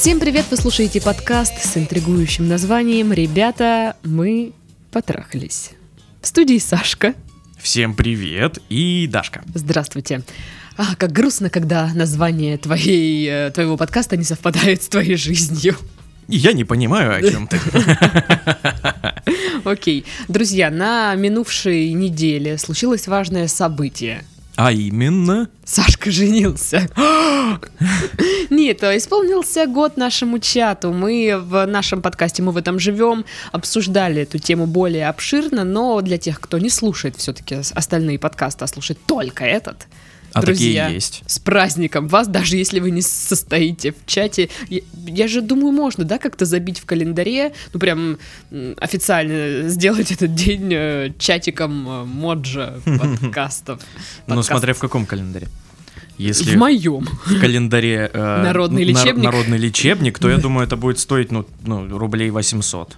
Всем привет! Вы слушаете подкаст с интригующим названием «Ребята, мы потрахались». В студии Сашка. Всем привет и Дашка. Здравствуйте. А, как грустно, когда название твоей, э, твоего подкаста не совпадает с твоей жизнью. Я не понимаю, о чем ты. Окей. Друзья, на минувшей неделе случилось важное событие. А именно... Сашка женился. Нет, а исполнился год нашему чату. Мы в нашем подкасте «Мы в этом живем» обсуждали эту тему более обширно, но для тех, кто не слушает все-таки остальные подкасты, а слушает только этот, А Друзья, такие есть. с праздником вас, даже если вы не состоите в чате. Я, я же думаю, можно, да, как-то забить в календаре, ну прям официально сделать этот день э, чатиком э, моджа подкастов. Ну, смотря в каком календаре. Если В моем. в календаре э, Народный нар- лечебник. народный лечебник, то я думаю, это будет стоить ну, ну, рублей 800.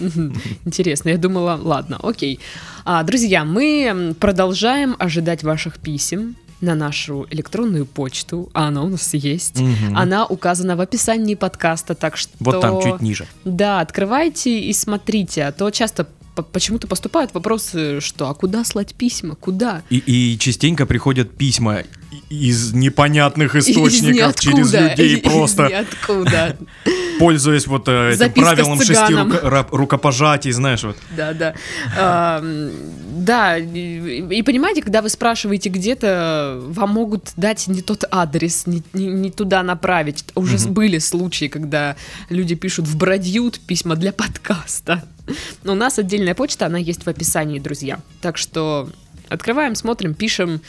Мгм. Интересно, я думала, ладно, окей. А, друзья, мы продолжаем ожидать ваших писем на нашу электронную почту, а она у нас есть. Мгм. Она указана в описании подкаста, так что... Вот там, чуть ниже. Да, открывайте и смотрите, а то часто почему-то поступают вопросы, что, а куда слать письма, куда? И, и частенько приходят письма из непонятных Из источников через ниоткуда, людей из просто ниоткуда. пользуясь вот э, этим Записка правилом шести ра- рукопожатий, знаешь, вот. Да, да. Ам, Да, и, и понимаете, когда вы спрашиваете где-то, вам могут дать не тот адрес, не, не- не туда направить. Уже Мгм. были случаи, когда люди пишут в Бродьют письма для подкаста. Но у нас отдельная почта, она есть в описании, друзья. Так что открываем, смотрим, пишем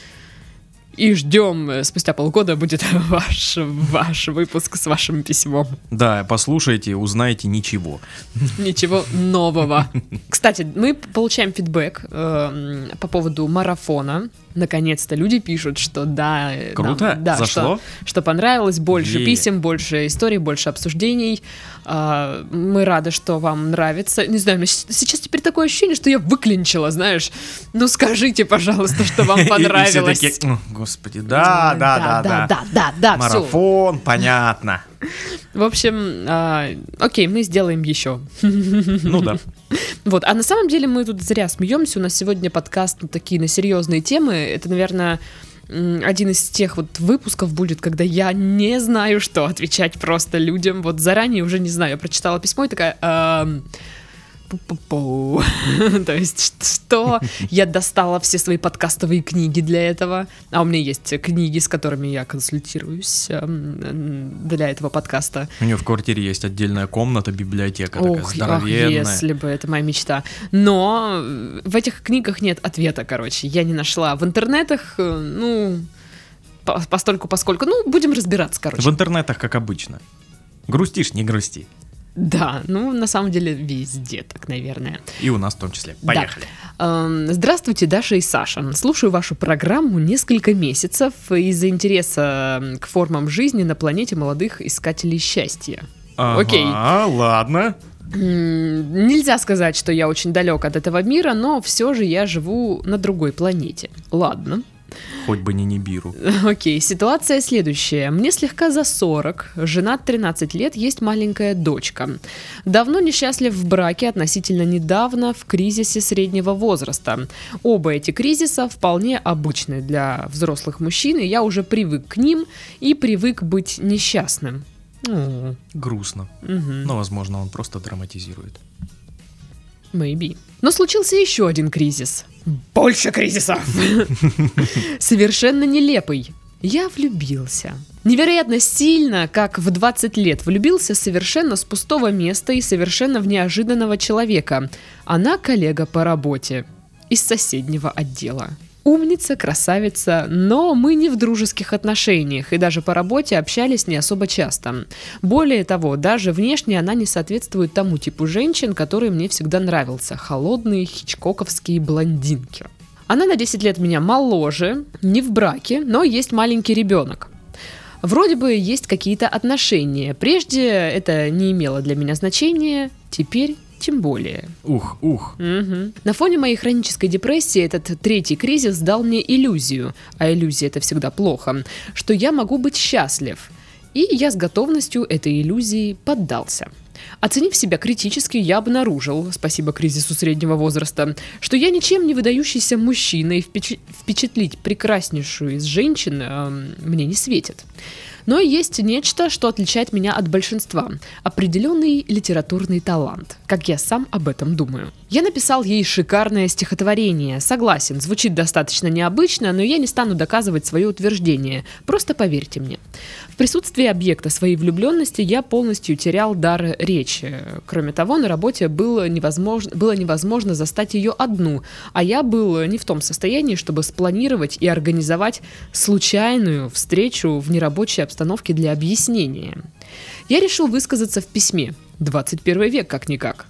и ждем. Э, Спустя полгода будет ваш, ваш выпуск с вашим письмом. Да, послушайте, узнаете ничего. Ничего нового. Кстати, мы получаем фидбэк эм, по поводу марафона. Наконец-то люди пишут, что да, э, Круто, нам- да, зашло. Что, что понравилось, больше Е. писем, больше историй, больше обсуждений. А, мы рады, что вам нравится. Не знаю, сейчас теперь такое ощущение, что я выклинчила, знаешь. Ну скажите, пожалуйста, что вам понравилось. такие, «М, господи, да, да, да, да. да, да, да. Марафон, понятно. В общем, а, окей, мы сделаем еще. Ну да. Вот, а на самом деле мы тут зря смеемся. У нас сегодня подкаст ну, такие на серьезные темы. Это, наверное, один из тех вот выпусков будет, когда я не знаю, что отвечать просто людям. Вот заранее уже не знаю. Я прочитала письмо и такая... «Ам, пу-пу-пу». То есть, что? Я достала все свои подкастовые книги для этого. А у меня есть книги, с которыми я консультируюсь эм, для этого подкаста. У нее в квартире есть отдельная комната, библиотека такая Ох, здоровенная. если бы это моя мечта. Но э, в этих книгах нет ответа, короче. Я не нашла. В интернетах, э, ну, по- постольку, поскольку, ну, будем разбираться, короче. В интернетах, как обычно. Грустишь, не грусти. Да, ну, на самом деле, везде так, наверное. И у нас в том числе. Да. Поехали. Эм, Здравствуйте, Даша и Саша. Слушаю вашу программу несколько месяцев из-за интереса м, к формам жизни на планете молодых искателей счастья. Окей. А, ладно. Нельзя сказать, что я очень далек от этого мира, но все же я живу на другой планете. Ладно. Хоть бы не Нибиру. Окей, ситуация следующая. Мне слегка за 40, женат 13 лет, есть маленькая дочка. Давно несчастлив в браке, относительно недавно в кризисе среднего возраста. Оба эти кризиса вполне обычны для взрослых мужчин, и я уже привык к ним и привык быть несчастным. М, Грустно. мгм. Но, возможно, он просто драматизирует. Maybe. Но случился еще один кризис. Больше кризисов! Совершенно нелепый. Я влюбился. Невероятно сильно, как в 20 лет, влюбился совершенно с пустого места и совершенно в неожиданного человека. Она коллега по работе из соседнего отдела. Умница, красавица, но мы не в дружеских отношениях и даже по работе общались не особо часто. Более того, даже внешне она не соответствует тому типу женщин, который мне всегда нравился. Холодные хичкоковские блондинки. Она на 10 лет меня моложе, не в браке, но есть маленький ребенок. Вроде бы есть какие-то отношения. Прежде это не имело для меня значения, теперь тем более. Ух, ух. Мгм. На фоне моей хронической депрессии этот третий кризис дал мне иллюзию, а иллюзия это всегда плохо, что я могу быть счастлив. И я с готовностью этой иллюзии поддался. Оценив себя критически, я обнаружил, спасибо кризису среднего возраста, что я ничем не выдающийся мужчина и впечат- впечатлить прекраснейшую из женщин эм, мне не светит. Но есть нечто, что отличает меня от большинства. Определенный литературный талант, как я сам об этом думаю. Я написал ей шикарное стихотворение. Согласен, звучит достаточно необычно, но я не стану доказывать свое утверждение. Просто поверьте мне. В присутствии объекта своей влюбленности я полностью терял дар речи. Кроме того, на работе было невозможно, было невозможно застать ее одну, а я был не в том состоянии, чтобы спланировать и организовать случайную встречу в нерабочей обстановке для объяснения. Я решил высказаться в письме. 21 век, как-никак.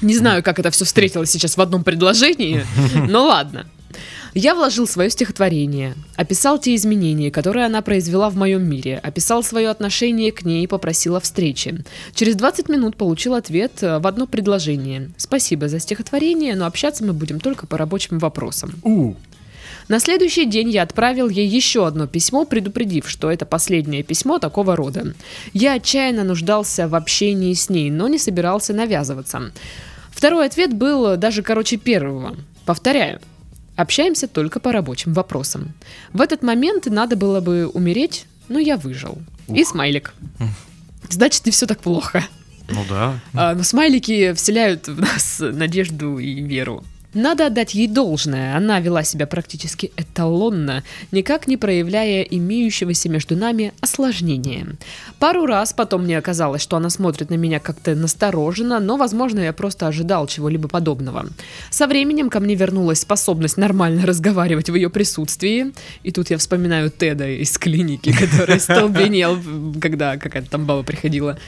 Не знаю, как это все встретилось сейчас в одном предложении, но ладно. Я вложил свое стихотворение, описал те изменения, которые она произвела в моем мире, описал свое отношение к ней и попросил о встрече. Через 20 минут получил ответ э, в одно предложение. Спасибо за стихотворение, но общаться мы будем только по рабочим вопросам. У. На следующий день я отправил ей еще одно письмо, предупредив, что это последнее письмо такого рода. Я отчаянно нуждался в общении с ней, но не собирался навязываться. Второй ответ был даже короче первого. Повторяю. Общаемся только по рабочим вопросам. В этот момент надо было бы умереть, но я выжил. И смайлик. Значит, не все так плохо. Ну да. А, но смайлики вселяют в нас надежду и веру. Надо отдать ей должное, она вела себя практически эталонно, никак не проявляя имеющегося между нами осложнения. Пару раз потом мне оказалось, что она смотрит на меня как-то настороженно, но, возможно, я просто ожидал чего-либо подобного. Со временем ко мне вернулась способность нормально разговаривать в ее присутствии, и тут я вспоминаю Теда из клиники, который столбенел, когда какая-то там баба приходила.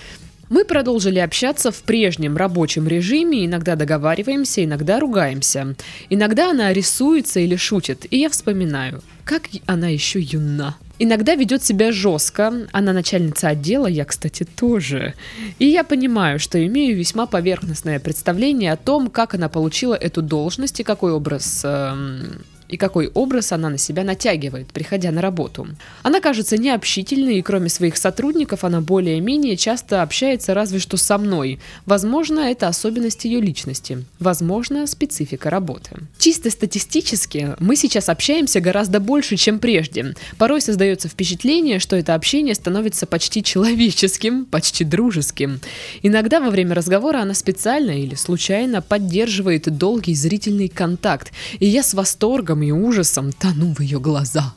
Мы продолжили общаться в прежнем рабочем режиме, иногда договариваемся, иногда ругаемся. Иногда она рисуется или шутит, и я вспоминаю, как она еще юна. Иногда ведет себя жестко, она начальница отдела, я, кстати, тоже. И я понимаю, что имею весьма поверхностное представление о том, как она получила эту должность и какой образ эм, и какой образ она на себя натягивает, приходя на работу. Она кажется необщительной, и кроме своих сотрудников она более-менее часто общается разве что со мной. Возможно, это особенность ее личности. Возможно, специфика работы. Чисто статистически мы сейчас общаемся гораздо больше, чем прежде. Порой создается впечатление, что это общение становится почти человеческим, почти дружеским. Иногда во время разговора она специально или случайно поддерживает долгий зрительный контакт, и я с восторгом и ужасом тону в ее глазах.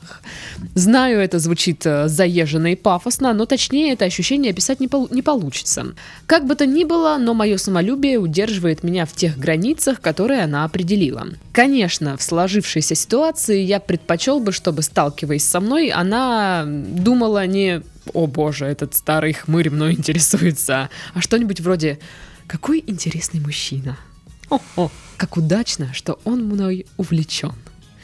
Знаю, это звучит э, заезженно и пафосно, но точнее это ощущение описать не, пол- не получится. Как бы то ни было, но мое самолюбие удерживает меня в тех границах, которые она определила. Конечно, в сложившейся ситуации я предпочел бы, чтобы, сталкиваясь со мной, она думала не «О боже, этот старый хмырь мной интересуется», а что-нибудь вроде «Какой интересный мужчина». О, как удачно, что он мной увлечен.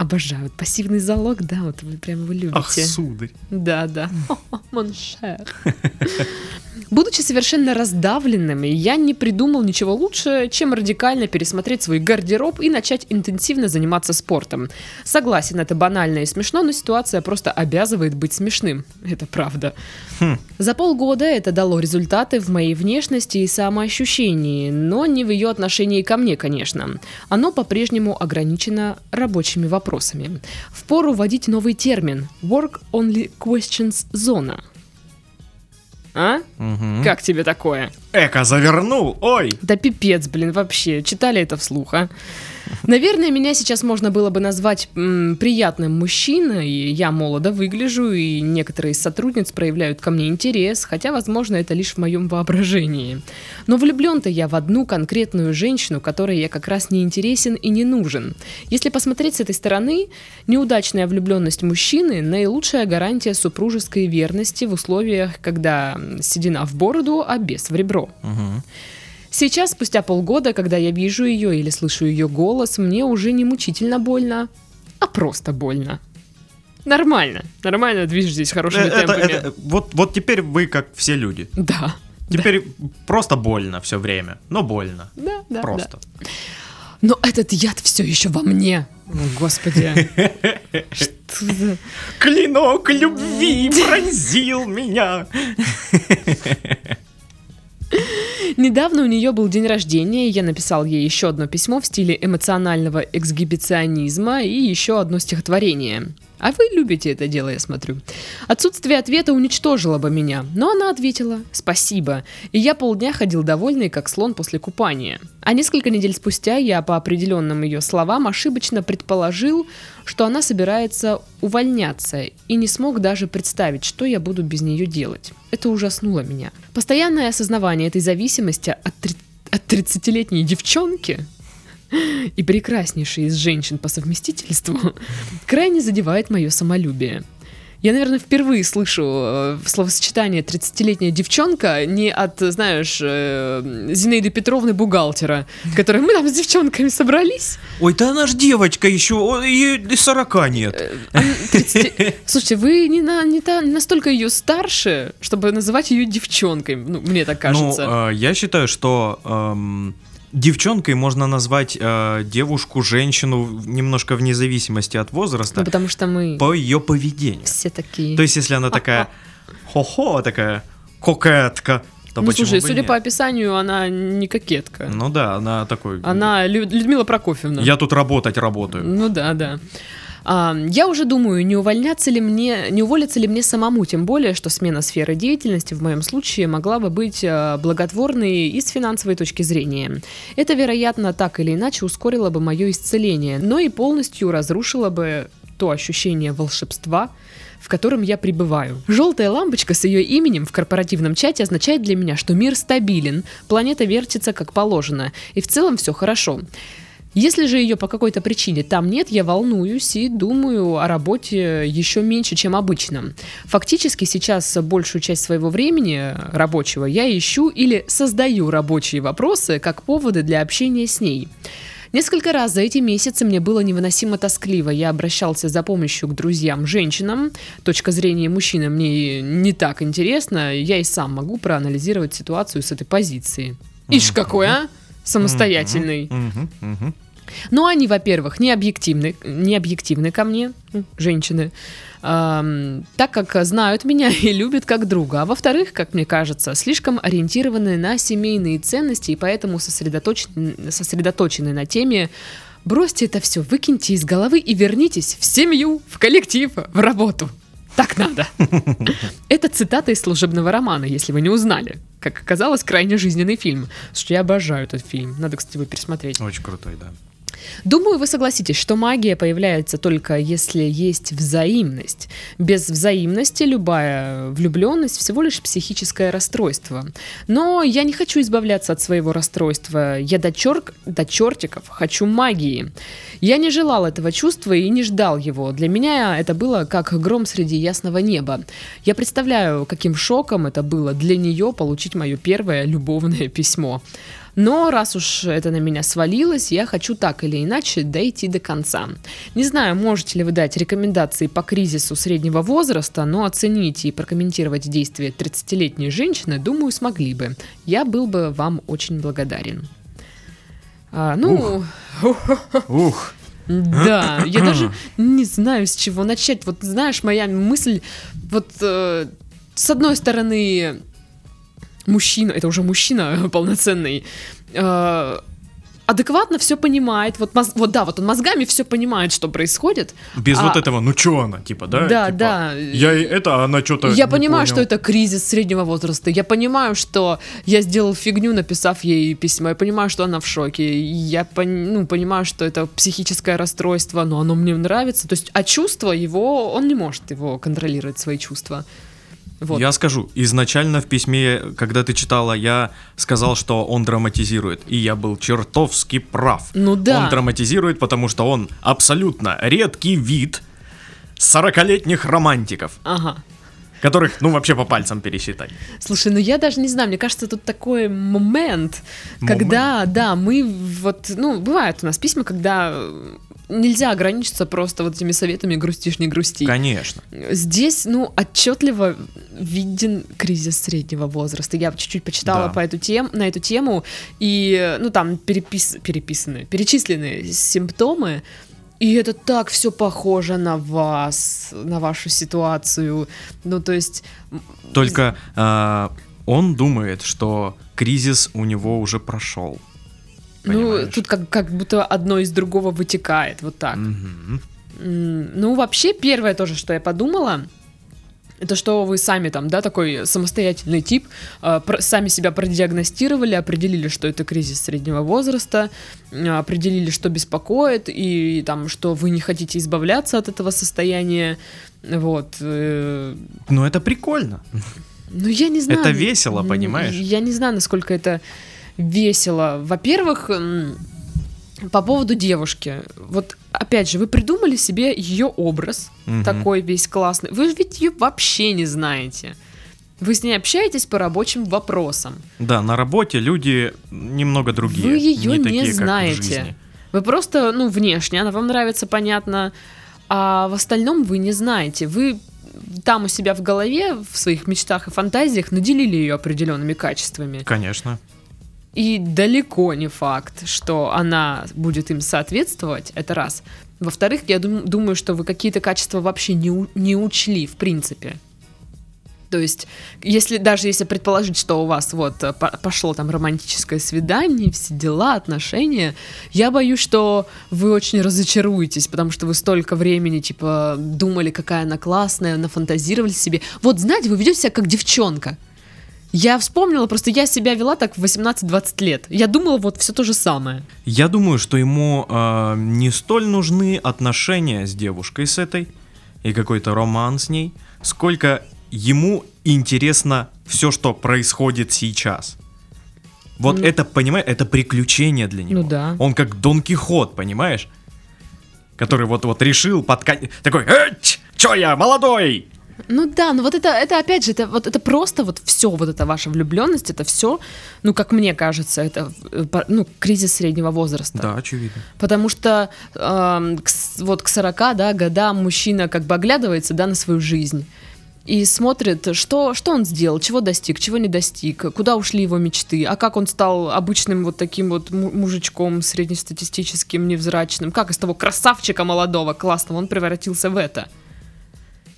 Обожаю. Вот Пассивный залог, да, вот вы прям его любите. Ах, сударь. Да, да. Mon cher. Будучи совершенно раздавленным, я не придумал ничего лучше, чем радикально пересмотреть свой гардероб и начать интенсивно заниматься спортом. Согласен, это банально и смешно, но ситуация просто обязывает быть смешным. Это правда. За полгода это дало результаты в моей внешности и самоощущении, но не в ее отношении ко мне, конечно. Оно по-прежнему ограничено рабочими вопросами. Впору вводить новый термин – Work Only Questions Zona. А? Мгм. Как тебе такое? Эко завернул, ой. Да пипец, блин, вообще. Читали это вслух, а? Наверное, меня сейчас можно было бы назвать приятным мужчиной. Я молодо выгляжу, и некоторые из сотрудниц проявляют ко мне интерес, хотя, возможно, это лишь в моем воображении. Но влюблен-то я в одну конкретную женщину, которой я как раз не интересен и не нужен. Если посмотреть с этой стороны, неудачная влюбленность мужчины – наилучшая гарантия супружеской верности в условиях, когда седина в бороду, а бес в ребро. Мгм. Сейчас, спустя полгода, когда я вижу ее или слышу ее голос, мне уже не мучительно больно, а просто больно. Нормально, нормально движетесь хорошими Э, это- темпами. это- вот, вот теперь вы как все люди. Да. Теперь просто больно все время. Но больно. Да, да, Просто. да. Но этот яд все еще во мне. О, Господи. Что за... Клинок любви пронзил меня. Недавно у нее был день рождения, и я написал ей еще одно письмо в стиле эмоционального эксгибиционизма и еще одно стихотворение. А вы любите это дело, я смотрю. Отсутствие ответа уничтожило бы меня, но она ответила «спасибо», и я полдня ходил довольный, как слон после купания. А несколько недель спустя я по определенным ее словам ошибочно предположил, что она собирается увольняться, и не смог даже представить, что я буду без нее делать. Это ужаснуло меня. Постоянное осознавание этой зависимости от, от 30-летней девчонки и прекраснейшей из женщин по совместительству крайне задевает мое самолюбие. Я, наверное, впервые слышу э, словосочетание «30-летняя девчонка» не от, знаешь, э, Зинаиды Петровны бухгалтера, которой мы там с девчонками собрались. Ой, да она ж девочка еще, ей и 40 нет. А, 30 Слушайте, вы не, на, не, та- не настолько ее старше, чтобы называть ее девчонкой, ну, мне так кажется. Ну, э, я считаю, что эм, девчонкой можно назвать э, девушку, женщину немножко вне зависимости от возраста Ну, потому что мы по ее поведению. все такие. То есть, если она такая хо-хо, такая кокетка, то ну, почему слушай, судя нет? по описанию, она не кокетка. Ну да, она такой... Она Лю- Людмила Прокофьевна. Я тут работать работаю. Ну да, да. Я уже думаю, не увольняться ли мне, не уволиться ли мне самому, тем более, что смена сферы деятельности в моем случае могла бы быть э, благотворной и с финансовой точки зрения. Это, вероятно, так или иначе ускорило бы мое исцеление, но и полностью разрушило бы то ощущение волшебства, в котором я пребываю. Желтая лампочка с ее именем в корпоративном чате означает для меня, что мир стабилен, планета вертится как положено, и в целом все хорошо. Если же ее по какой-то причине там нет, я волнуюсь и думаю о работе еще меньше, чем обычно. Фактически сейчас большую часть своего времени рабочего я ищу или создаю рабочие вопросы как поводы для общения с ней. Несколько раз за эти месяцы мне было невыносимо тоскливо. Я обращался за помощью к друзьям-женщинам. Точка зрения мужчины мне не так интересна. Я и сам могу проанализировать ситуацию с этой позиции. Ишь какой, а? Самостоятельный. Мгм, мгм. Ну, они, во-первых, не объективны, не объективны ко мне, женщины, ам, так как знают меня и любят как друга. А во-вторых, как мне кажется, слишком ориентированы на семейные ценности и поэтому сосредоточены, сосредоточены на теме «бросьте это все, выкиньте из головы и вернитесь в семью, в коллектив, в работу». Так надо. Это цитата из служебного романа, если вы не узнали. Как оказалось, крайне жизненный фильм. Слушай, я обожаю этот фильм. Надо, кстати, его пересмотреть. Очень крутой, да. Думаю, вы согласитесь, что магия появляется только если есть взаимность. Без взаимности любая влюбленность всего лишь психическое расстройство. Но я не хочу избавляться от своего расстройства. Я до, черк- до чертиков хочу магии. Я не желал этого чувства и не ждал его. Для меня это было как гром среди ясного неба. Я представляю, каким шоком это было для нее получить мое первое любовное письмо. Но раз уж это на меня свалилось, я хочу так или иначе дойти до конца. Не знаю, можете ли вы дать рекомендации по кризису среднего возраста, но оценить и прокомментировать действия 30-летней женщины, думаю, смогли бы. Я был бы вам очень благодарен. А, ну, Ух, да, я даже не знаю, с чего начать. Вот знаешь, моя мысль, вот э, с одной стороны, мужчина, это уже мужчина полноценный, э, адекватно все понимает, вот, моз- вот да, вот он мозгами все понимает, что происходит. без А- вот этого, ну чё она, типа, да? Да, Типа, да. Я и это, а она что-то Я понимаю, что это кризис среднего возраста. Я понимаю, что я сделал фигню, написав ей письмо. Я понимаю, что она в шоке. Я пон- ну, понимаю, что это психическое расстройство, но оно мне нравится. То есть, а чувства его, он не может его контролировать, свои чувства. Вот. Я скажу, изначально в письме, когда ты читала, я сказал, что он драматизирует. И я был чертовски прав. Ну да. Он драматизирует, потому что он абсолютно редкий вид 40-летних романтиков, Ага. которых, ну, вообще по пальцам пересчитать. Слушай, ну я даже не знаю, мне кажется, тут такой момент, когда, да, мы вот, ну, бывают у нас письма, когда нельзя ограничиться просто вот этими советами грустишь, не грусти. Конечно. Здесь, ну, отчетливо виден кризис среднего возраста. Я чуть-чуть почитала Да. по эту тем, на эту тему, и, ну, там перепис, переписаны, перечислены симптомы, и это так все похоже на вас, на вашу ситуацию. Ну, то есть, Только а, он думает, что кризис у него уже прошел. Ну, Понимаешь? тут как, как будто одно из другого вытекает, вот так. М, Ну, вообще, первое тоже, что я подумала, это что вы сами там, да, такой самостоятельный тип, э, про- сами себя продиагностировали, определили, что это кризис среднего возраста, э, определили, что беспокоит, и там, что вы не хотите избавляться от этого состояния, вот. э, Ну, это прикольно. Ну, я не знаю. Это весело, понимаешь? Я не знаю, насколько это весело. Во-первых, по поводу девушки. Вот, опять же, вы придумали себе ее образ, Мгм. такой весь классный. Вы ведь ее вообще не знаете. Вы с ней общаетесь по рабочим вопросам. Да, на работе люди немного другие. Вы ее не, такие, как в знаете. Вы просто, ну, внешне, она вам нравится, понятно, а в остальном вы не знаете. Вы там у себя в голове, в своих мечтах и фантазиях наделили ее определенными качествами. Конечно. И далеко не факт, что она будет им соответствовать, это раз. Во-вторых, я дум- думаю, что вы какие-то качества вообще не, не учли, в принципе. То есть, если даже если предположить, что у вас вот э, по- пошло там романтическое свидание, все дела, отношения, я боюсь, что вы очень разочаруетесь, потому что вы столько времени, типа, думали, какая она классная, нафантазировали себе. Вот, знаете, вы ведете себя как девчонка. Я вспомнила, просто я себя вела так в 18-20 лет. Я думала вот все то же самое. Я думаю, что ему э, не столь нужны отношения с девушкой с этой и какой-то роман с ней, сколько ему интересно все, что происходит сейчас. Вот Ну. это, понимаешь, это приключение для него. Ну да. Он как Дон Кихот, понимаешь? Который вот-вот решил подкать... Такой, «Эть, чё я, молодой? Ну да, ну вот это, это опять же, это вот это просто вот все, вот эта ваша влюбленность, это все, ну как мне кажется, это э, ну кризис среднего возраста. Да, очевидно. Потому что эм, к вот к 40 да, годам мужчина как бы оглядывается да, на свою жизнь и смотрит, что, что он сделал, чего достиг, чего не достиг, куда ушли его мечты, а как он стал обычным вот таким вот му- мужичком среднестатистическим, невзрачным, как из того красавчика молодого, классного, он превратился в это.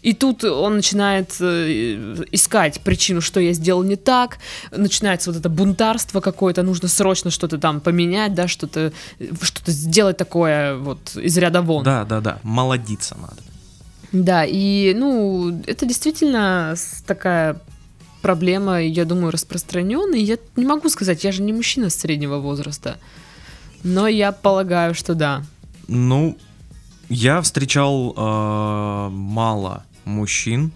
И тут он начинает э, искать причину, что я сделал не так. Начинается вот это бунтарство какое-то, нужно срочно что-то там поменять, да, что-то э, что-то сделать такое вот из ряда вон. Да, да, да. Молодиться надо. Да, и, ну, это действительно такая проблема, я думаю, распространенная. Я не могу сказать, я же не мужчина среднего возраста. Но я полагаю, что да. Ну, я встречал э, мало мужчин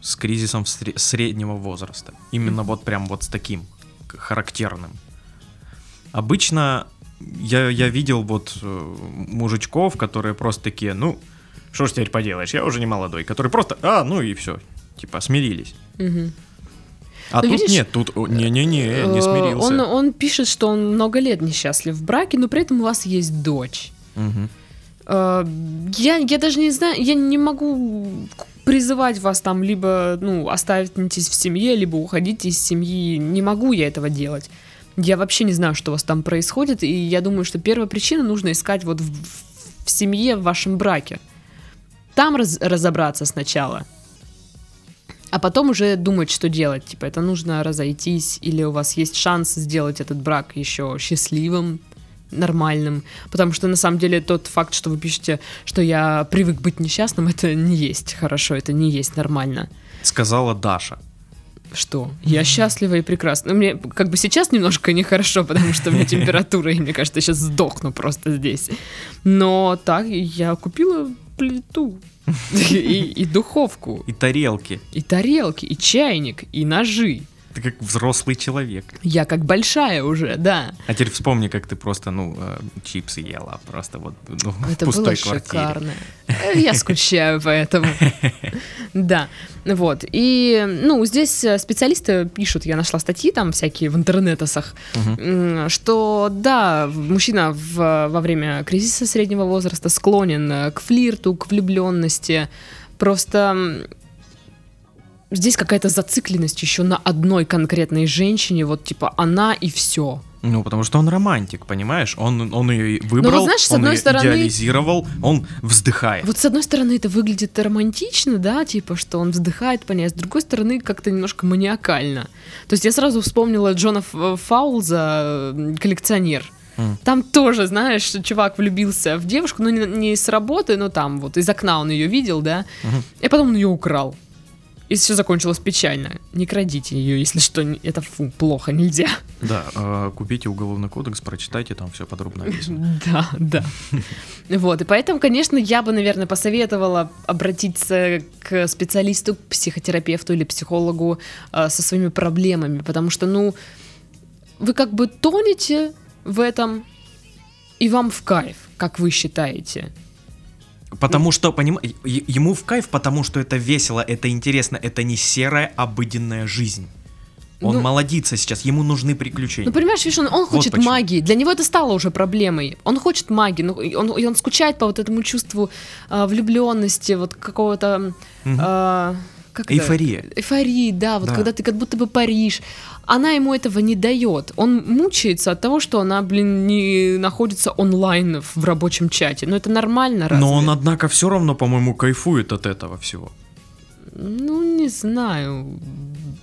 с кризисом среднего возраста. Именно вот прям вот с таким характерным. Обычно я, я видел вот э, мужичков, которые просто такие, ну, что ж теперь поделаешь, я уже не молодой, которые просто, а, ну и все, типа смирились. Мгм. А Ну, тут видишь, нет, тут не-не-не, не Э, смирился. Он, он пишет, что он много лет несчастлив в браке, но при этом у вас есть дочь. Э, Я, я даже не знаю, я не могу призывать вас там либо, ну, оставитесь в семье, либо уходите из семьи. Не могу я этого делать. Я вообще не знаю, что у вас там происходит, и я думаю, что первая причина нужно искать вот в, в семье, в вашем браке. Там раз- разобраться сначала. А потом уже думать, что делать. Типа, это нужно разойтись, или у вас есть шанс сделать этот брак еще счастливым, нормальным. Потому что на самом деле тот факт, что вы пишете, что я привык быть несчастным, это не есть хорошо, это не есть нормально. Сказала Даша. Что? Я счастлива и прекрасна. Мне как бы сейчас немножко нехорошо, потому что у меня температура, и мне кажется, я сейчас сдохну просто здесь. Но так, я купила плиту. И, и духовку, И тарелки. и тарелки, и чайник, и ножи. Ты как взрослый человек. Я как большая уже, да. А теперь вспомни, как ты просто, ну, э, чипсы ела, просто вот ну, Это в пустой было квартире. шикарно. Э, Я скучаю по этому. Да, вот. И, ну, здесь э, специалисты пишут, я нашла статьи там всякие в интернетосах, что, да, мужчина в- во время кризиса среднего возраста склонен к флирту, к влюбленности. Просто здесь какая-то зацикленность еще на одной конкретной женщине, вот типа она и все. Ну, потому что он романтик, понимаешь? Он, он ее выбрал, Ну, знаешь, с он одной её стороны- идеализировал, он вздыхает. Вот с одной стороны это выглядит романтично, да, типа, что он вздыхает по ней, а с другой стороны как-то немножко маниакально. То есть я сразу вспомнила Джона Ф- Фаулза, коллекционер. Там тоже, знаешь, чувак влюбился в девушку, ну не, не с работы, но там вот из окна он ее видел, да, Мгм. и потом он ее украл. И все закончилось печально. Не крадите ее, если что, это фу, плохо, нельзя. Да, э, купите уголовный кодекс, прочитайте, там все подробно описано. Да, да. Вот, и поэтому, конечно, я бы, наверное, посоветовала обратиться к специалисту, психотерапевту или психологу э, со своими проблемами, потому что, ну, вы как бы тонете в этом, и вам в кайф, как вы считаете. Потому что, понимаешь, ему в кайф, потому что это весело, это интересно, это не серая обыденная жизнь. Он Ну- молодится сейчас, ему нужны приключения. Ну, понимаешь, видишь, он, он хочет почему. магии. Для него это стало уже проблемой. Он хочет магии, ну, и он, он скучает по вот этому чувству влюбленности, вот какого-то... м, Мгм. Как это? Эйфория. Эйфории, да, вот Да. когда ты как будто бы паришь. Она ему этого не дает. Он мучается от того, что она, блин, не находится онлайн в, в рабочем чате. Но это нормально, разве? Но он, однако, все равно, по-моему, кайфует от этого всего. Ну, не знаю.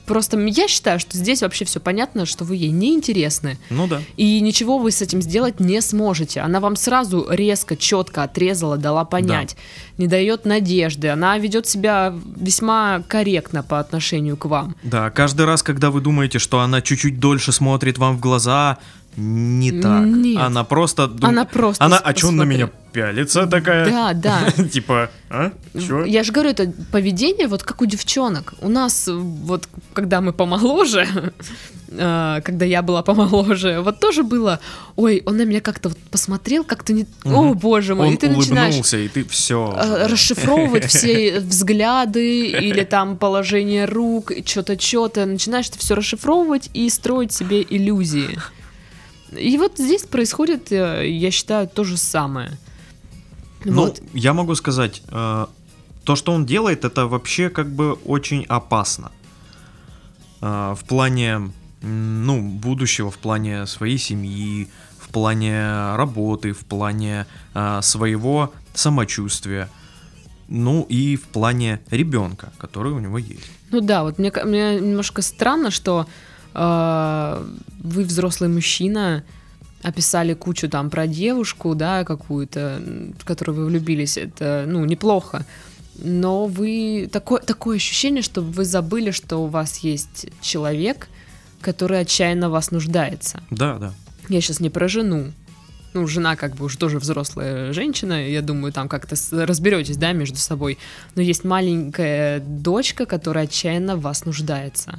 Просто я считаю, что здесь вообще все понятно, что вы ей не интересны. Ну да. И ничего вы с этим сделать не сможете. Она вам сразу резко, четко отрезала, дала понять. Не дает надежды. Она ведет себя весьма корректно по отношению к вам. Да, каждый раз, когда вы думаете, что она чуть-чуть дольше смотрит вам в глаза, не так. Нет. Она просто... дум- Она просто Она, а чё он на меня пялится такая? Да, да. Типа, а? Чё? Я же говорю, это поведение вот как у девчонок. У нас э, вот, когда мы помоложе, э, когда я была помоложе, вот тоже было, ой, он на меня как-то вот посмотрел, как-то не... О, боже мой, Он и ты начинаешь и ты все. расшифровывать все взгляды или там положение рук, что-то, что-то, начинаешь это все расшифровывать и строить себе иллюзии. И вот здесь происходит, э, я считаю, то же самое. Ну, Вот. я могу сказать, э, то, что он делает, это вообще как бы очень опасно. Э, в плане, ну, будущего, в плане своей семьи, в плане работы, в плане э, своего самочувствия. Ну и в плане ребенка, который у него есть. Ну да, вот мне, мне немножко странно, что э, вы взрослый мужчина, описали кучу там про девушку, да, какую-то, в которую вы влюбились, это, ну, неплохо. Но вы такое, такое ощущение, что вы забыли, что у вас есть человек, который отчаянно вас нуждается. Да, да. Я сейчас не про жену. Ну, жена как бы уже тоже взрослая женщина, я думаю, там как-то разберетесь, да, между собой. Но есть маленькая дочка, которая отчаянно в вас нуждается.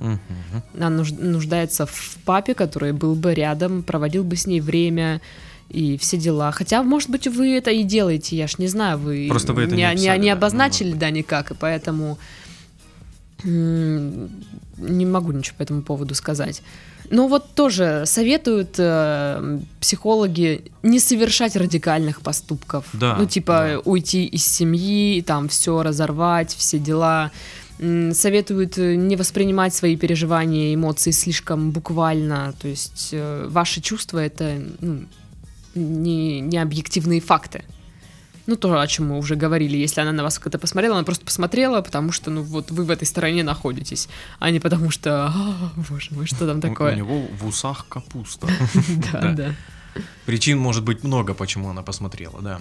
Она нуж- нуждается в папе, который был бы рядом, проводил бы с ней время и все дела. Хотя, может быть, вы это и делаете, я ж не знаю, вы, Просто вы это не не, описали, не да, обозначили, может да, никак, и поэтому не могу ничего по этому поводу сказать. Но вот тоже советуют э, психологи не совершать радикальных поступков. Да, ну, типа да. уйти из семьи, там все разорвать, все дела. Советуют э, не воспринимать свои переживания, эмоции слишком буквально. То есть э, ваши чувства это ну, не, не объективные факты. Ну, то, о чем мы уже говорили. Если она на вас как-то посмотрела, она просто посмотрела, потому что, ну, вот вы в этой стороне находитесь, а не потому что, «А, боже мой, что там У- У такое? него в усах капуста. Да, Да. Причин может быть много, почему она посмотрела, да.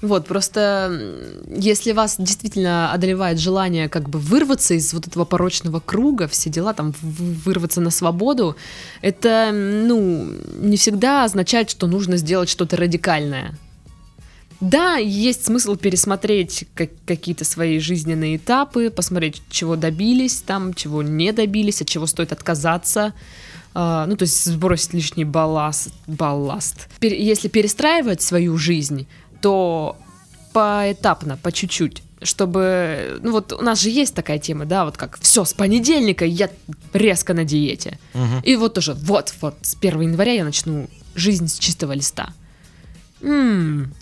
Вот, просто если вас действительно одолевает желание как бы вырваться из вот этого порочного круга, все дела, там, вырваться на свободу, это, ну, не всегда означает, что нужно сделать что-то радикальное. Да, есть смысл пересмотреть как- какие-то свои жизненные этапы, посмотреть, чего добились там, чего не добились, от чего стоит отказаться. А, ну, то есть сбросить лишний балласт. балласт. Пер- если перестраивать свою жизнь, то поэтапно, по чуть-чуть чтобы, ну вот у нас же есть такая тема, да, вот как все, с понедельника я резко на диете. Мгм. И вот тоже, вот, вот, с 1 января я начну жизнь с чистого листа. М,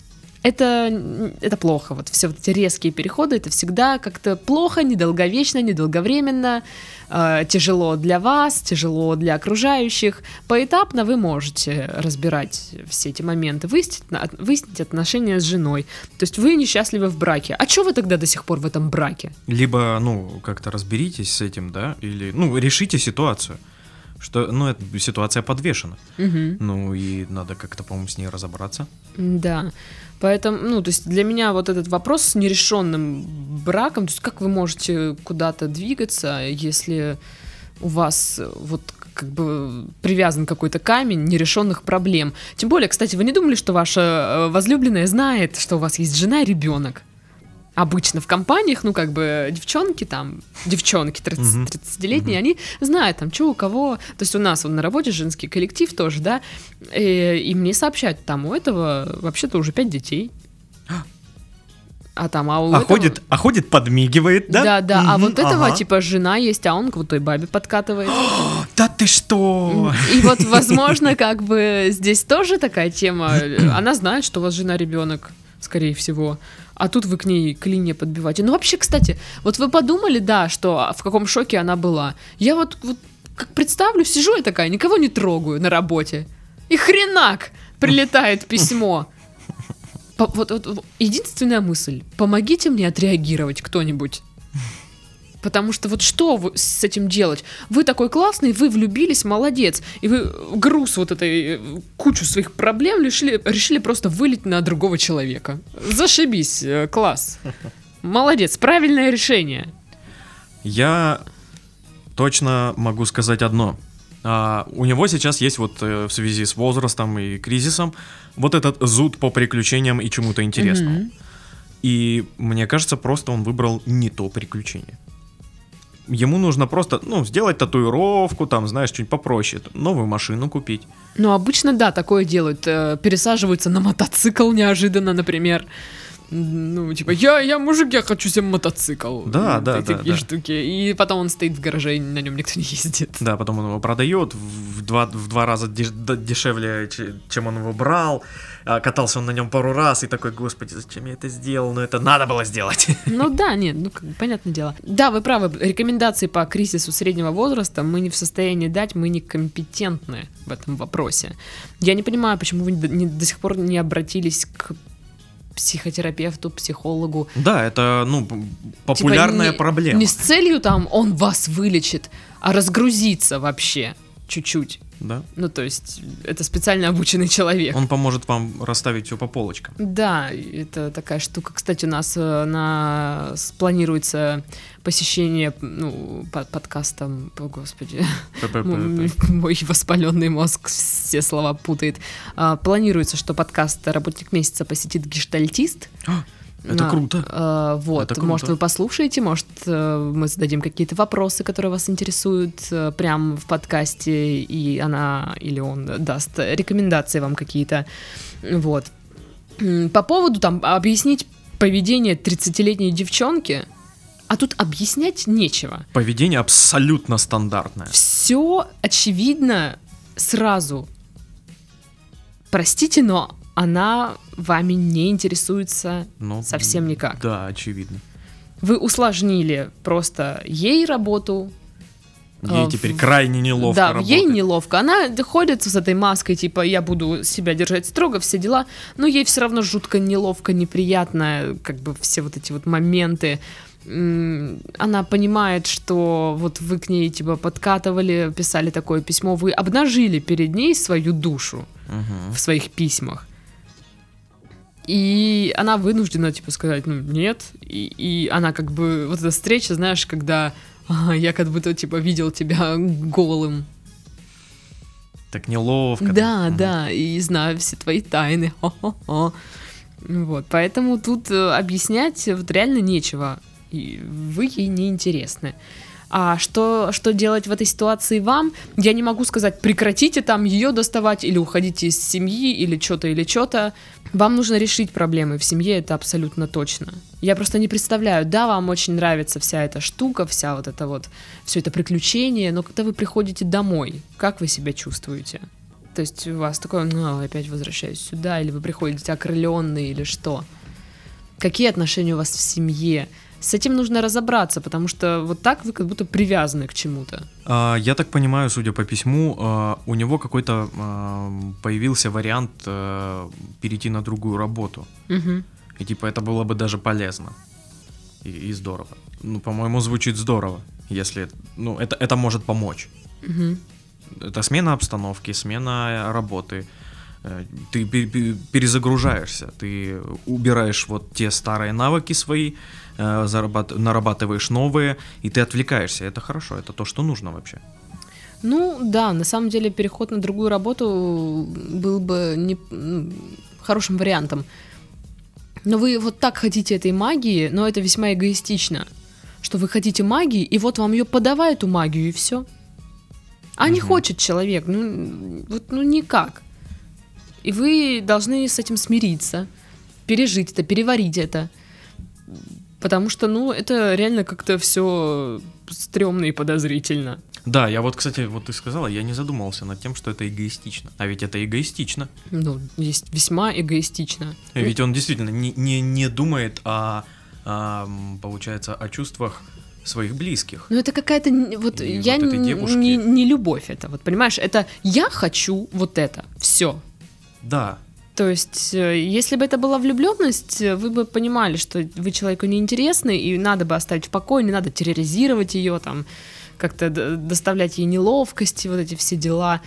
это, это плохо. Вот все вот эти резкие переходы, это всегда как-то плохо, недолговечно, недолговременно, э, тяжело для вас, тяжело для окружающих. Поэтапно вы можете разбирать все эти моменты, выяснить, выяснить отношения с женой. То есть вы несчастливы в браке. А что вы тогда до сих пор в этом браке? Либо, ну, как-то разберитесь с этим, да, или, ну, решите ситуацию. Что, ну, эта ситуация подвешена. Мгм. Ну, и надо как-то, по-моему, с ней разобраться. Да. Поэтому, ну, то есть для меня вот этот вопрос с нерешенным браком, то есть как вы можете куда-то двигаться, если у вас вот как бы привязан какой-то камень нерешенных проблем. Тем более, кстати, вы не думали, что ваша э, возлюбленная знает, что у вас есть жена и ребенок? Обычно в компаниях, ну, как бы, девчонки там, девчонки 30 Мгм. 30-летние, они знают там, что у кого. То есть у нас вот на работе женский коллектив тоже, да, и, и мне сообщают, там у этого вообще-то уже пять детей. А там, а у А этого- ходит, а ходит, подмигивает, да? Да, да, а вот этого, ага. типа, жена есть, а он к вот той бабе подкатывает. Да ты что? И вот, возможно, как бы здесь тоже такая тема. Она знает, что у вас жена ребенок, скорее всего. А тут вы к ней клинья подбиваете. Ну, вообще, кстати, вот вы подумали, да, что в каком шоке она была. Я вот, вот как представлю, сижу я такая, никого не трогаю на работе. И хренак прилетает письмо. По- вот, вот, единственная мысль. Помогите мне отреагировать кто-нибудь. Потому что вот что с этим делать? Вы такой классный, вы влюбились, молодец. И вы груз вот этой э, кучу своих проблем решили, решили просто вылить на другого человека. Зашибись, э, класс. Молодец, правильное решение. Я точно могу сказать одно. А, у него сейчас есть вот э, в связи с возрастом и кризисом вот этот зуд по приключениям и чему-то интересному. Мгм. И мне кажется, просто он выбрал не то приключение. Ему нужно просто, ну, сделать татуировку, там, знаешь, что-нибудь попроще, новую машину купить. Ну, обычно, да, такое делают. э, Пересаживаются на мотоцикл неожиданно, например. Ну, типа, я, я мужик, я хочу себе мотоцикл. Да, Вот да, да, Такие да. штуки. И потом он стоит в гараже, и на нем никто не ездит. Да, потом он его продает в два, в два раза дешевле, че- чем он его брал. А, Катался он на нем пару раз и такой, господи, зачем я это сделал? Но это надо было сделать. Ну да, нет, ну понятное дело. Да, вы правы, рекомендации по кризису среднего возраста мы не в состоянии дать, мы некомпетентны в этом вопросе. Я не понимаю, почему вы не- не- до сих пор не обратились к психотерапевту, психологу. Да, это, ну, п- Типа, популярная не- проблема. Не с целью там он вас вылечит, а разгрузиться вообще чуть-чуть. Да. Ну, то есть, это специально обученный человек. Он поможет вам расставить все по полочкам. Да, это такая штука. Кстати, у нас э, на планируется посещение ну, по- подкастом, о, господи, мой воспаленный мозг все слова путает. А, Планируется, что подкаст «Работник месяца» посетит гештальтист. Это круто. э, вот, Это круто. может, вы послушаете, может, э, мы зададим какие-то вопросы, которые вас интересуют э, прямо в подкасте, и она или он даст рекомендации вам какие-то. Вот. По поводу там объяснить поведение 30-летней девчонки, а тут объяснять нечего. Поведение абсолютно стандартное. Все очевидно сразу. Простите, но она вами не интересуется Ну, совсем никак. Да, очевидно. Вы усложнили просто ей работу. Ей А, теперь в- крайне неловко да, работать. ей неловко. Она ходит с этой маской, типа, я буду себя держать строго, все дела. Но ей все равно жутко неловко, неприятно, как бы все вот эти вот моменты. Она понимает, что вот вы к ней, типа, подкатывали, писали такое письмо, вы обнажили перед ней свою душу Мгм. в своих письмах. И она вынуждена, типа, сказать, ну, нет. И, и она как бы, вот эта встреча, знаешь, когда «Ага, я как будто, типа, видел тебя голым. Так неловко. Да, Мгм. да, и знаю все твои тайны. Хо-хо-хо. Вот, поэтому тут э, объяснять вот реально нечего. И вы ей не интересны. А что, что делать в этой ситуации вам? Я не могу сказать, прекратите там ее доставать, или уходите из семьи, или что-то, или что-то. Вам нужно решить проблемы в семье, это абсолютно точно. Я просто не представляю, да, вам очень нравится вся эта штука, вся вот это вот, все это приключение, но когда вы приходите домой, как вы себя чувствуете? То есть у вас такое, ну, опять возвращаюсь сюда, или вы приходите окрыленные, или что? Какие отношения у вас в семье? С этим нужно разобраться, потому что вот так вы как будто привязаны к чему-то. А, я так понимаю, судя по письму, а, у него какой-то а, появился вариант а, перейти на другую работу. Угу. И типа это было бы даже полезно. И, и здорово. Ну, по-моему, звучит здорово, если... Ну, это, это может помочь. Угу. Это смена обстановки, смена работы. Э, Ты пе- пе- перезагружаешься, ты убираешь вот те старые навыки свои, зарабат- нарабатываешь новые, и ты отвлекаешься. Это хорошо, это то, что нужно вообще. Ну да, на самом деле переход на другую работу был бы не, м, хорошим вариантом. Но вы вот так хотите этой магии, но это весьма эгоистично. Что вы хотите магии, и вот вам ее подавай эту магию, и все. А не Мгм. хочет человек, ну, вот, ну никак. И вы должны с этим смириться, пережить это, переварить это. Потому что, ну, это реально как-то все стрёмно и подозрительно. Да, я вот, кстати, вот ты сказала, я не задумывался над тем, что это эгоистично. А ведь это эгоистично. Ну, есть весьма эгоистично. Ведь он действительно не, не, не думает о, а, м, получается, о чувствах своих близких. Ну, это какая-то... Вот И я вот девушки- не, не любовь это, вот понимаешь? Это я хочу вот это, все. Да, То есть, э, если бы это была влюбленность, э, вы бы понимали, что вы человеку неинтересны, и надо бы оставить в покое, не надо терроризировать ее, там, как-то доставлять ей неловкости, вот эти все дела.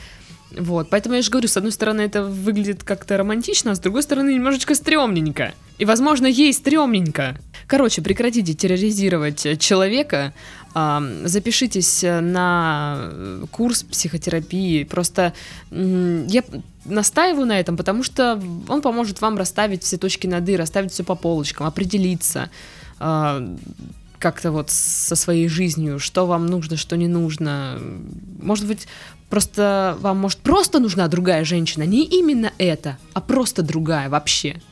Вот, поэтому я же говорю, с одной стороны, это выглядит как-то романтично, а с другой стороны, немножечко стрёмненько. И, возможно, ей стрёмненько. Короче, прекратите терроризировать э, человека, запишитесь э, на э, курс психотерапии. Просто я настаиваю на этом, потому что он поможет вам расставить все точки над «и», расставить все по полочкам, определиться а, как-то вот со своей жизнью, что вам нужно, что не нужно. Может быть, просто вам, может, просто нужна другая женщина, не именно это, а просто другая вообще.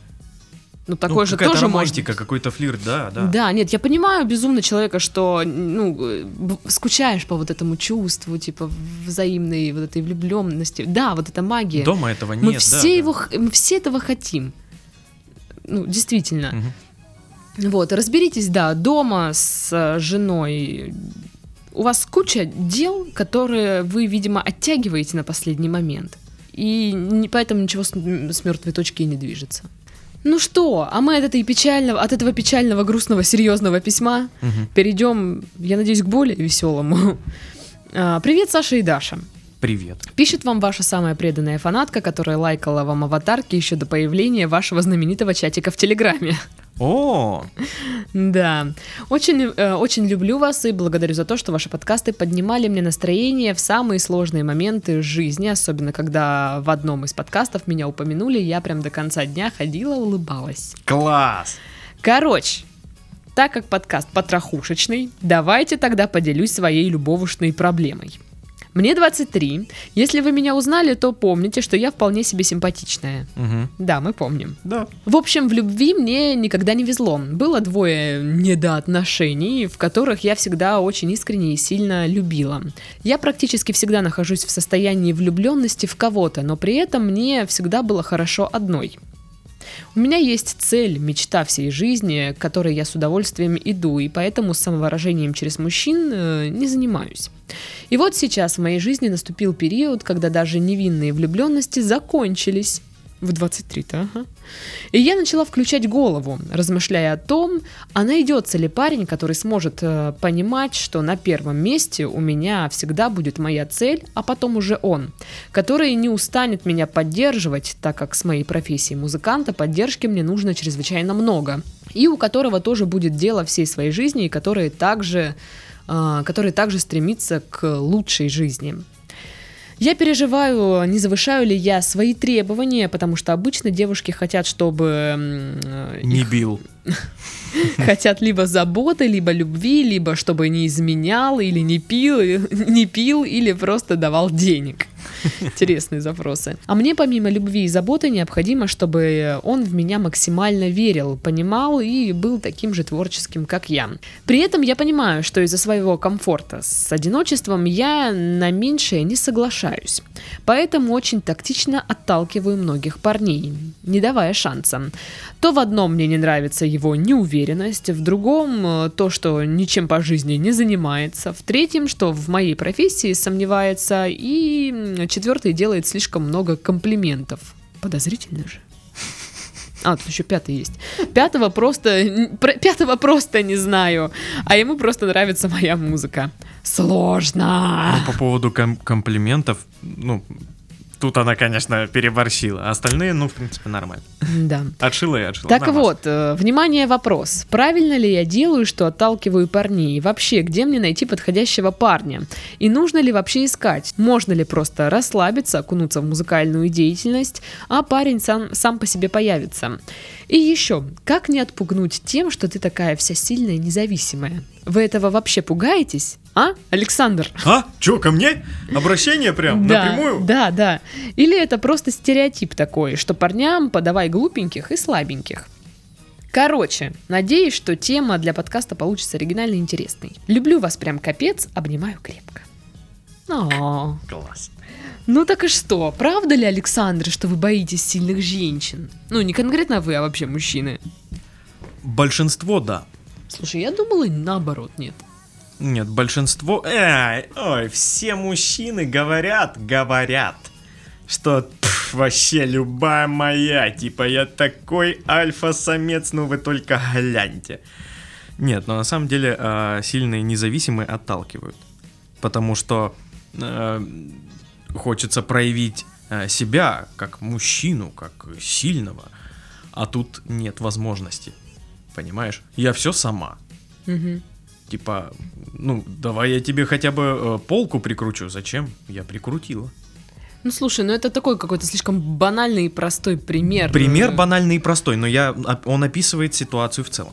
Ну, такое ну, же тоже может романтика, какой-то флирт, да, да. да, нет, я понимаю безумно человека, что, ну, скучаешь по вот этому чувству, типа, взаимной вот этой влюбленности. Да, вот эта магия. Дома этого нет, мы да, все да. его, х- мы все этого хотим. Ну, действительно. Мгм. Вот, разберитесь, да, дома с э, женой. У вас куча дел, которые вы, видимо, оттягиваете на последний момент. И не, поэтому ничего с, с мертвой точки и не движется. Ну что, а мы от, этой печального, от этого печального, грустного, серьезного письма Мгм. перейдем, я надеюсь, к более веселому. А, Привет, Саша и Даша. Привет. Пишет вам ваша самая преданная фанатка, которая лайкала вам аватарки еще до появления вашего знаменитого чатика в Телеграме. О, Да, очень, э, очень люблю вас и благодарю за то, что ваши подкасты поднимали мне настроение в самые сложные моменты жизни, особенно когда в одном из подкастов меня упомянули, я прям до конца дня ходила, улыбалась. класс. Короче, так как подкаст потрохушечный, давайте тогда поделюсь своей любовушной проблемой. Мне 23. Если вы меня узнали, то помните, что я вполне себе симпатичная. Мгм. Да, мы помним. Да. В общем, в любви мне никогда не везло. Было двое недоотношений, в которых я всегда очень искренне и сильно любила. Я практически всегда нахожусь в состоянии влюбленности в кого-то, но при этом мне всегда было хорошо одной. У меня есть цель, мечта всей жизни, к которой я с удовольствием иду, и поэтому самовыражением через мужчин э, не занимаюсь. И вот сейчас в моей жизни наступил период, когда даже невинные влюбленности закончились. В 23-то, ага. И я начала включать голову, размышляя о том, а найдется ли парень, который сможет э, понимать, что на первом месте у меня всегда будет моя цель, а потом уже он, который не устанет меня поддерживать, так как с моей профессией музыканта поддержки мне нужно чрезвычайно много, и у которого тоже будет дело всей своей жизни, и который также, э, который также стремится к лучшей жизни. Я переживаю, не завышаю ли я свои требования, потому что обычно девушки хотят, чтобы Не их бил. хотят либо заботы, либо любви, либо чтобы не изменял или не пил, не пил или просто давал денег. Интересные запросы. А мне помимо любви и заботы необходимо, чтобы он в меня максимально верил, понимал и был таким же творческим, как я. При этом я понимаю, что из-за своего комфорта с одиночеством я на меньшее не соглашаюсь. Поэтому очень тактично отталкиваю многих парней, не давая шанса. То в одном мне не нравится его неуверенность, в другом э, то, что ничем по жизни не занимается, в третьем, что в моей профессии сомневается, и четвертый делает слишком много комплиментов. Подозрительно же. А, тут еще пятый есть. Пятого просто, пятого просто не знаю, а ему просто нравится моя музыка. Сложно. Ну, по поводу ком- комплиментов, ну, тут она, конечно, переборщила. А остальные, ну, в принципе, нормально. Да. Отшила и отшила. Так вот, э, внимание, вопрос. Правильно ли я делаю, что отталкиваю парней? И вообще, где мне найти подходящего парня? И нужно ли вообще искать? Можно ли просто расслабиться, окунуться в музыкальную деятельность, а парень сам, сам по себе появится? И еще, как не отпугнуть тем, что ты такая вся сильная и независимая? Вы этого вообще пугаетесь? А, Александр? А? Чё, ко мне? Обращение прям Да, напрямую? да, да. Или это просто стереотип такой, что парням подавай глупеньких и слабеньких. Короче, надеюсь, что тема для подкаста получится оригинальной и интересной. Люблю вас прям капец, обнимаю крепко. О, Класс. ну так и что? Правда ли, Александр, что вы боитесь сильных женщин? Ну, не конкретно вы, а вообще мужчины. Большинство, да. Слушай, я думала, наоборот, нет. Нет, большинство... Эй, ой, все мужчины говорят, говорят, что «Пф, вообще любая моя, типа я такой альфа-самец, ну вы только гляньте. Нет, но на самом деле э, сильные независимые отталкивают. Потому что э, хочется проявить э, себя как мужчину, как сильного, а тут нет возможности. Понимаешь? Я все сама. Мгм. Типа, ну, давай я тебе хотя бы э, полку прикручу. Зачем? Я прикрутила. Ну слушай, ну это такой какой-то слишком банальный и простой пример. Пример Э, банальный и простой, но я, оп- он описывает ситуацию в целом.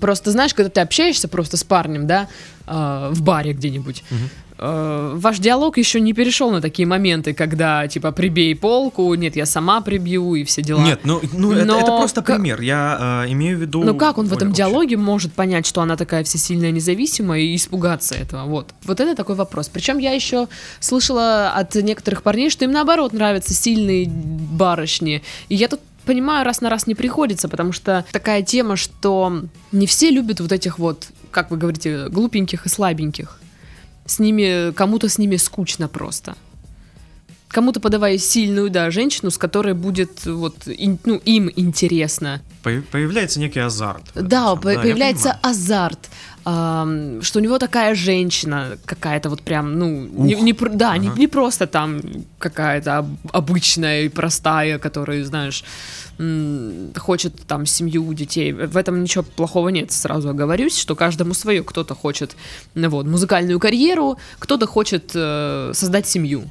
Просто знаешь, когда ты общаешься просто с парнем, да, а, в баре где-нибудь, Мгм. Э, ваш диалог еще не перешел на такие моменты, когда типа прибей полку, нет, я сама прибью и все дела. Нет, ну, ну это, Но это просто ка- пример. Я э, имею в виду... Но как он в этом вообще. диалоге может понять, что она такая всесильная, независимая и испугаться этого? Вот. Вот это такой вопрос. Причем я еще слышала от некоторых парней, что им наоборот нравятся сильные барышни. И я тут понимаю, раз на раз не приходится, потому что такая тема, что не все любят вот этих вот, как вы говорите, глупеньких и слабеньких. С ними, кому-то с ними скучно просто. Кому-то подавай сильную, да, женщину, с которой будет вот, ин- ну, им интересно. По- Появляется некий азарт. Да, по- я появляется азарт, что у него такая женщина какая-то вот прям, ну, не, Ух. не да, не, Ага. не просто там какая-то об- обычная и простая, которая, знаешь, хочет там семью, детей. В этом ничего плохого нет, сразу оговорюсь, что каждому свое. Кто-то хочет, вот, музыкальную карьеру, кто-то хочет э, создать семью.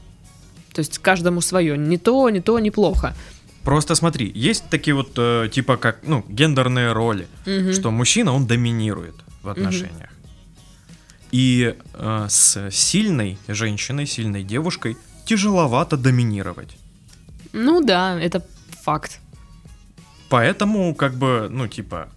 То есть каждому свое. Не то, не то, неплохо. Просто смотри, есть такие вот, э, типа как, ну, гендерные роли, Мгм. что мужчина, он доминирует в отношениях. И э, с сильной женщиной, сильной девушкой тяжеловато доминировать. Ну да, это факт. Поэтому, как бы, ну, типа,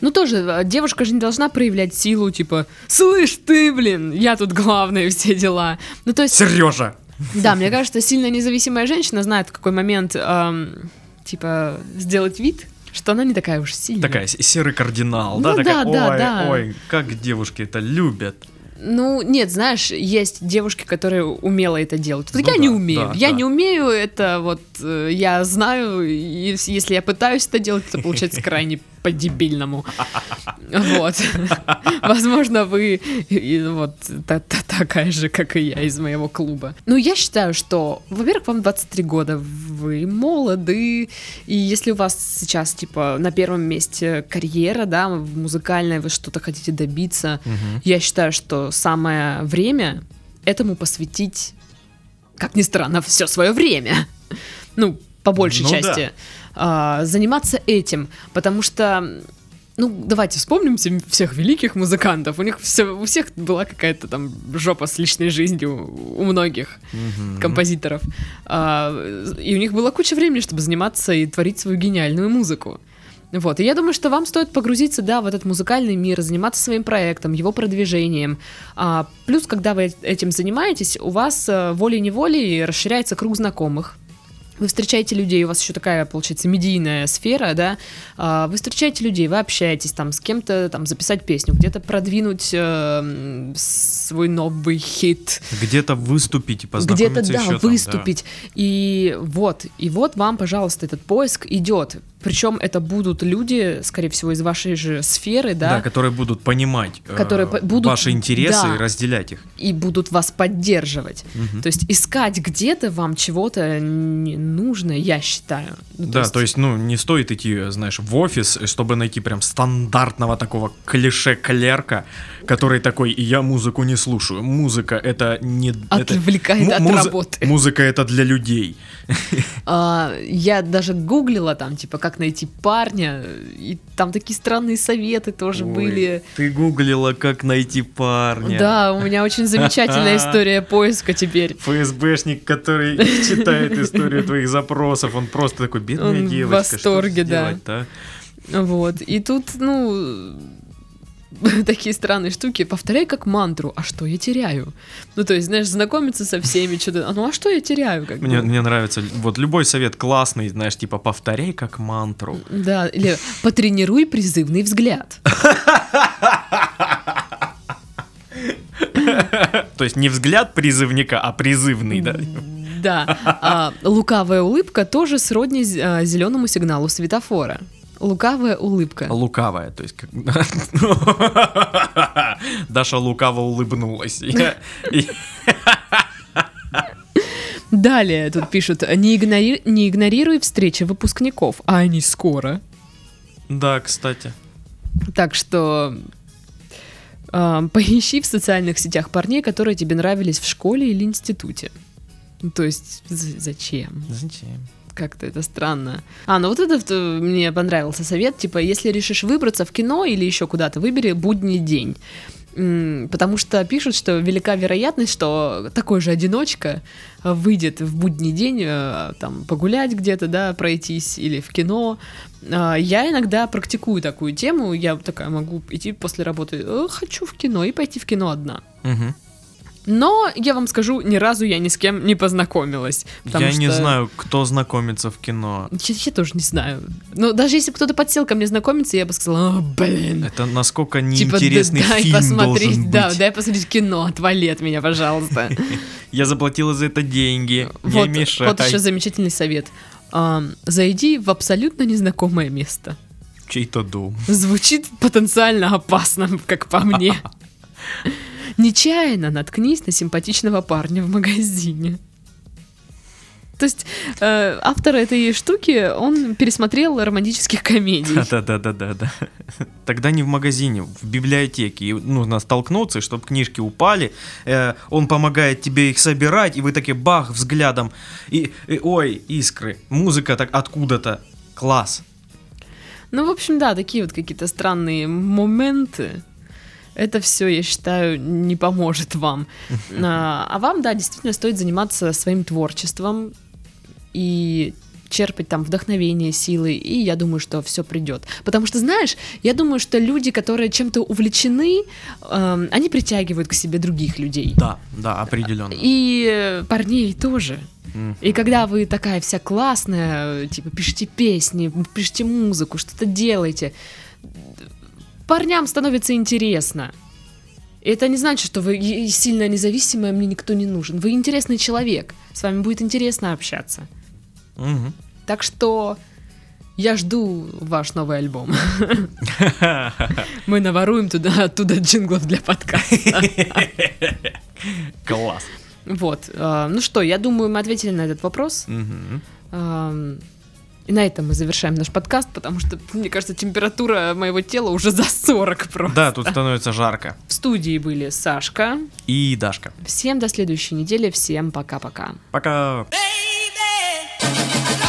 Ну тоже, э, девушка же не должна проявлять силу, типа, слышь ты, блин, я тут главная, все дела. Ну то есть, Сережа! да, мне кажется, сильно независимая женщина знает, в какой момент, эм, типа, сделать вид, что она не такая уж сильная. Такая серый кардинал, Ну да? Такая, да, ой, да. ой, как девушки это любят. Ну, нет, знаешь, есть девушки, которые умело это делают. Вот Ну я не да, умею. да, я да. не умею, это вот э, я знаю, если я пытаюсь это делать, это получается крайне по-дебильному. Вот. Возможно, вы вот та- та- такая же, как и я из моего клуба. Ну, я считаю, что, во-первых, вам 23 года, вы молоды, и если у вас сейчас, типа, на первом месте карьера, да, музыкальная, вы что-то хотите добиться, я считаю, что самое время этому посвятить, как ни странно, все свое время. Ну, по большей Ну да. А, заниматься этим, потому что ну, давайте вспомним всех великих музыкантов. У них все, у всех была какая-то там жопа с личной жизнью у многих Мгм. композиторов. А, и у них была куча времени, чтобы заниматься и творить свою гениальную музыку. Вот, и я думаю, что вам стоит погрузиться, да, в этот музыкальный мир, заниматься своим проектом, его продвижением. А, плюс, когда вы этим занимаетесь, у вас э, волей-неволей расширяется круг знакомых. Вы встречаете людей, у вас еще такая, получается, медийная сфера, да, А, вы встречаете людей, вы общаетесь там с кем-то, там, записать песню, где-то продвинуть э, свой новый хит, Где-то выступить и где-то, познакомиться да, еще там, да. выступить. И вот, и вот вам, пожалуйста, этот поиск идет. Причем это будут люди, скорее всего, из вашей же сферы, да, Да, которые будут понимать э, Которые по- будут- ваши интересы да. и разделять их. и будут вас поддерживать. Мгм. То есть искать где-то вам чего-то не нужно, я считаю. Ну, да, то есть, ну, не стоит идти, знаешь, в офис, чтобы найти прям стандартного такого клише-клерка, который такой, и я музыку не слушаю. Музыка это не... это- Отвлекает му- от музы- работы. Музыка это для людей. А, я даже гуглила там, типа, как найти парня, и там такие странные советы тоже Ой, были. Ты гуглила, как найти парня. Да, у меня очень замечательная история поиска теперь. ФСБшник, который читает историю твоих запросов, он просто такой, бедная в девочка, что восторге, да. сделать-то, Вот. И тут, ну, такие странные штуки. Повторяй как мантру. А что я теряю? Ну, то есть, знаешь, знакомиться со всеми, что-то. а Ну, а что я теряю? Как а? Мне, бы? мне нравится, вот любой совет классный, знаешь, типа повторяй как мантру. Да, или потренируй призывный взгляд. То есть не взгляд призывника, а призывный, да? Да. А, лукавая улыбка тоже сродни зеленому сигналу светофора. Лукавая улыбка. Лукавая, то есть как... Даша лукаво улыбнулась. Далее тут пишут, не, игнори- не игнорируй встречи выпускников, а они скоро. Да, кстати. Так что а, поищи в социальных сетях парней, которые тебе нравились в школе или институте. То есть зачем? Зачем? Как-то это странно. А, ну вот этот э, мне понравился совет, типа, если решишь выбраться в кино или еще куда-то, выбери будний день. Потому что пишут, что велика вероятность, что такой же одиночка выйдет в будний день э, там погулять где-то, да, пройтись или в кино. А, Я иногда практикую такую тему, я такая могу идти после работы, «Э, хочу в кино и пойти в кино одна. Мгм. Но я вам скажу, ни разу я ни с кем не познакомилась. Я не что- знаю, кто знакомится в кино. я, я тоже не знаю. Но даже если кто-то подсел ко мне знакомиться, я бы сказала, «О, блин. Это насколько Типа, неинтересный да- дай фильм посмотреть, должен да, быть. дай посмотреть кино, отвали от меня, пожалуйста. Я заплатила за это деньги. Не мешай. вот еще замечательный совет. Зайди в абсолютно незнакомое место. Чей-то дом. Звучит потенциально опасно, как по мне. Нечаянно наткнись на симпатичного парня в магазине. То есть э, автор этой штуки, он пересмотрел романтических комедий. Да-да-да-да-да. Тогда не в магазине, в библиотеке. И нужно столкнуться, чтобы книжки упали. Э, он помогает тебе их собирать, и вы такие бах взглядом. И, и, ой, искры. Музыка так откуда-то. Класс. Ну, в общем, да, такие вот какие-то странные моменты. Это все, я считаю, не поможет вам. А, а вам, да, действительно стоит заниматься своим творчеством и черпать там вдохновение, силы, и я думаю, что все придет. Потому что, знаешь, я думаю, что люди, которые чем-то увлечены, эм, они притягивают к себе других людей. Да, да, определенно. И э, парней тоже. И когда вы такая вся классная, типа, пишите песни, пишите музыку, что-то делаете, парням становится интересно. Это не значит, что вы сильно независимая, мне никто не нужен. Вы интересный человек, с вами будет интересно общаться. Мгм. Так что я жду ваш новый альбом. Мы наворуем туда, оттуда джинглов для подкаста. Класс. Вот. э, Ну что, я думаю, мы ответили на этот вопрос. И на этом мы завершаем наш подкаст, потому что, мне кажется, температура моего тела уже за 40 просто. Да, тут становится жарко. В студии были Сашка и Дашка. Всем до следующей недели, всем пока-пока. Пока. -пока. пока.